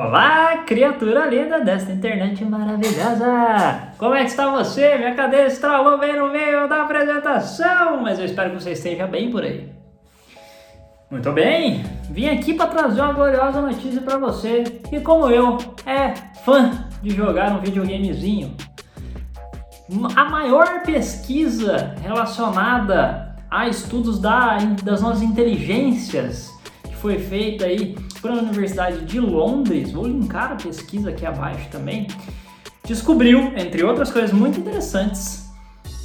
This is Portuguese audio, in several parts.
Olá, criatura linda desta internet maravilhosa! Como é que está você? Minha cadeira estralou bem no meio da apresentação, mas eu espero que você esteja bem por aí. Muito bem, vim aqui para trazer uma gloriosa notícia para você que, como eu, é fã de jogar um videogamezinho. A maior pesquisa relacionada a estudos da, das nossas inteligências foi feita aí para a Universidade de Londres, vou linkar a pesquisa aqui abaixo também, descobriu, entre outras coisas muito interessantes,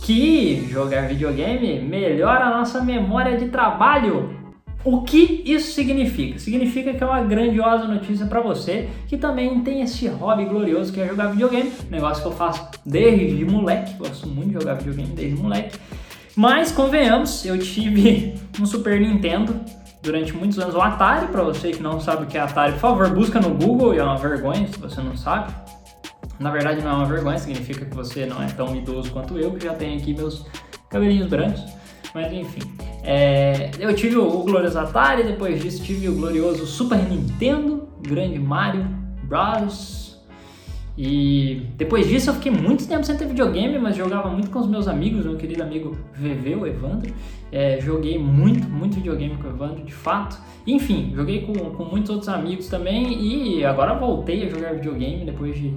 que jogar videogame melhora a nossa memória de trabalho. O que isso significa? Significa que é uma grandiosa notícia para você que também tem esse hobby glorioso que é jogar videogame, negócio que eu faço desde moleque, gosto muito de jogar videogame desde moleque. Mas convenhamos, eu tive um Super Nintendo durante muitos anos o Atari, para você que não sabe o que é Atari, por favor, busca no Google, e é uma vergonha se você não sabe. Na verdade não é uma vergonha, significa que você não é tão idoso quanto eu, que já tenho aqui meus cabelinhos brancos. Mas enfim, é, eu tive o, glorioso Atari, depois disso tive o glorioso Super Nintendo, grande Mario Bros. E depois disso eu fiquei muito tempo sem ter videogame, mas jogava muito com os meus amigos, meu querido amigo VV, o Evandro. É, joguei muito, muito videogame com o Evandro, de fato. Enfim, joguei com, com muitos outros amigos também e agora voltei a jogar videogame depois de,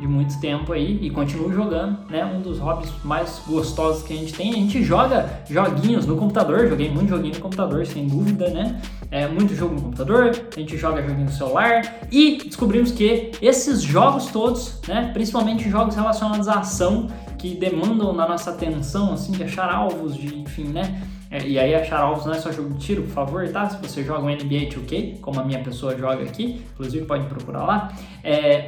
de muito tempo aí e continuo jogando, né? Um dos hobbies mais gostosos que a gente tem. A gente joga joguinhos no computador, joguei muito joguinho no computador, sem dúvida, né? É, muito jogo no computador, a gente joga joguinho no celular e descobrimos que esses jogos todos, né? Principalmente jogos relacionados à ação, que demandam da nossa atenção, assim, de achar alvos, de, enfim, né? É, e aí achar alvos não é só jogo de tiro, por favor, tá? Se você joga um NBA 2K, como a minha pessoa joga aqui, inclusive pode procurar lá. É,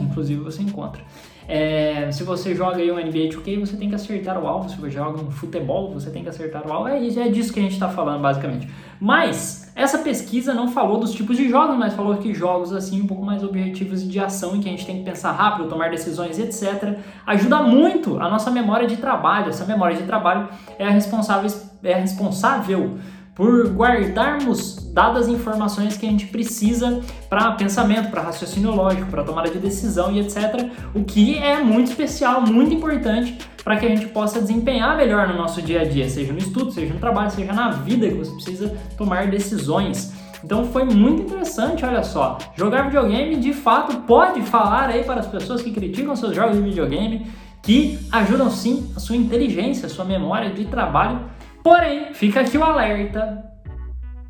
inclusive, você encontra. É, se você joga aí um NBA 2K, você tem que acertar o alvo. Se você joga um futebol, você tem que acertar o alvo. É, é disso que a gente está falando, basicamente. Mas essa pesquisa não falou dos tipos de jogos, mas falou que jogos assim um pouco mais objetivos de ação, em que a gente tem que pensar rápido, tomar decisões, etc., ajuda muito a nossa memória de trabalho. Essa memória de trabalho é responsável, é responsável por guardarmos dadas informações que a gente precisa para pensamento, para raciocínio lógico, para tomada de decisão e etc. O que é muito especial, muito importante para que a gente possa desempenhar melhor no nosso dia a dia, seja no estudo, seja no trabalho, seja na vida que você precisa tomar decisões. Então foi muito interessante, olha só. Jogar videogame de fato pode falar aí para as pessoas que criticam seus jogos de videogame que ajudam sim a sua inteligência, a sua memória de trabalho Porém, fica aqui o alerta: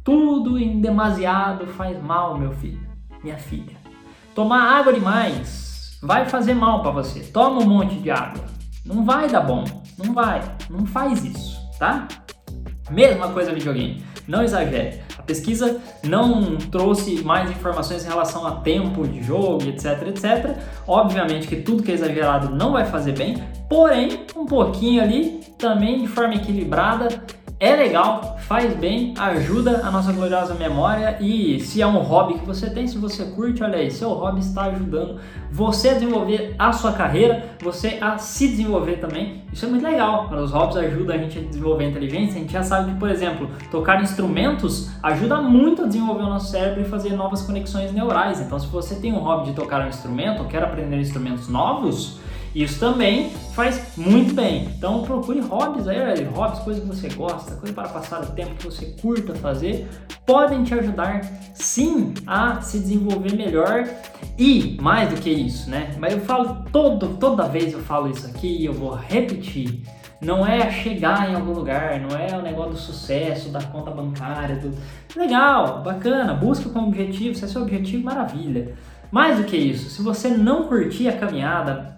tudo em demasiado faz mal, meu filho, minha filha. Tomar água demais vai fazer mal para você. Toma um monte de água. Não vai dar bom. Não vai. Não faz isso, tá? Mesma coisa videogame. Não exagere. A pesquisa não trouxe mais informações em relação a tempo de jogo, etc, etc. Obviamente que tudo que é exagerado não vai fazer bem, porém, um pouquinho ali, também de forma equilibrada, é legal, faz bem, ajuda a nossa gloriosa memória e se é um hobby que você tem, se você curte, olha aí, seu hobby está ajudando você a desenvolver a sua carreira, você a se desenvolver também. Isso é muito legal. Os hobbies ajudam a gente a desenvolver a inteligência. A gente já sabe que, por exemplo, tocar instrumentos ajuda muito a desenvolver o nosso cérebro e fazer novas conexões neurais. Então, se você tem um hobby de tocar um instrumento ou quer aprender instrumentos novos, isso também faz muito bem. Então procure hobbies aí, hobbies, coisas que você gosta, coisas para passar o tempo que você curta fazer, podem te ajudar sim a se desenvolver melhor e mais do que isso, né? Mas eu falo todo, toda vez eu falo isso aqui e eu vou repetir. Não é chegar em algum lugar, não é o negócio do sucesso, da conta bancária, do legal, bacana, busca como objetivo, se é seu objetivo, maravilha. Mais do que isso, se você não curtir a caminhada,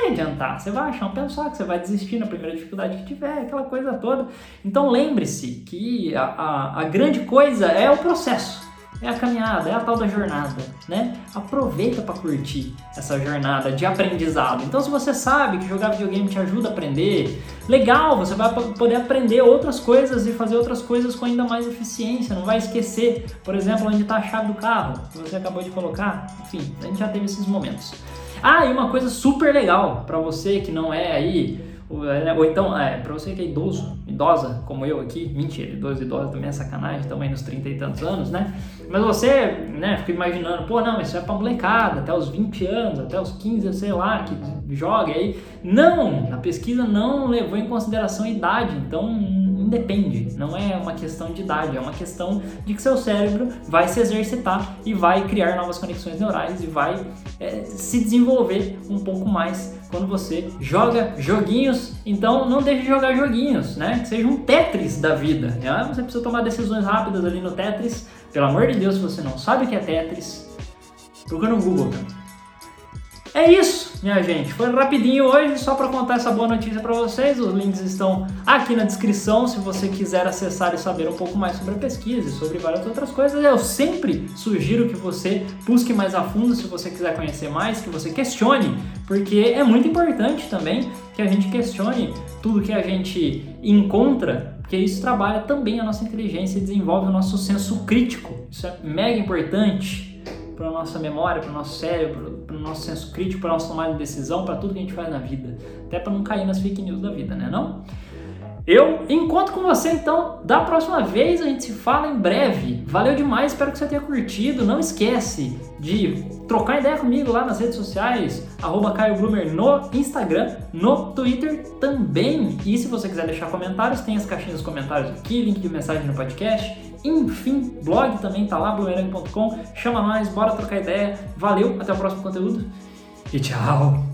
vai adiantar. Você vai achar um pensar que você vai desistir na primeira dificuldade que tiver, aquela coisa toda. Então lembre-se que a, a, a grande coisa é o processo é a caminhada, é a tal da jornada, né? Aproveita para curtir essa jornada de aprendizado. Então, se você sabe que jogar videogame te ajuda a aprender, legal, você vai poder aprender outras coisas e fazer outras coisas com ainda mais eficiência. Não vai esquecer, por exemplo, onde está a chave do carro que você acabou de colocar. Enfim, a gente já teve esses momentos. Ah, e uma coisa super legal para você que não é aí, ou então, é, para você que é idoso, idosa, como eu aqui, mentira, idoso idosa também é sacanagem, aí nos 30 e tantos anos, né? Mas você, né, fica imaginando, pô, não, isso é pra molecada, até os 20 anos, até os 15, sei lá, que joga aí. Não, a pesquisa não levou em consideração a idade, então independe, não é uma questão de idade, é uma questão de que seu cérebro vai se exercitar e vai criar novas conexões neurais e vai é, se desenvolver um pouco mais quando você joga joguinhos. Então não deixe de jogar joguinhos, né? Que seja um Tetris da vida. Né? Você precisa tomar decisões rápidas ali no Tetris. Pelo amor de Deus, se você não sabe o que é Tetris, procura no Google. É isso, minha gente. Foi rapidinho hoje, só para contar essa boa notícia para vocês. Os links estão aqui na descrição se você quiser acessar e saber um pouco mais sobre a pesquisa e sobre várias outras coisas. Eu sempre sugiro que você busque mais a fundo se você quiser conhecer mais, que você questione, porque é muito importante também que a gente questione tudo que a gente encontra, porque isso trabalha também a nossa inteligência e desenvolve o nosso senso crítico. Isso é mega importante para nossa memória, para o nosso cérebro, para o nosso senso crítico, para nossa tomada de decisão, para tudo que a gente faz na vida. Até para não cair nas fake news da vida, né não? Eu encontro com você então da próxima vez, a gente se fala em breve. Valeu demais, espero que você tenha curtido. Não esquece de trocar ideia comigo lá nas redes sociais, arroba Caio Blumer no Instagram, no Twitter também. E se você quiser deixar comentários, tem as caixinhas dos comentários aqui, link de mensagem no podcast. Enfim, blog também tá lá, blumerang.com. Chama nós, bora trocar ideia. Valeu, até o próximo conteúdo e tchau!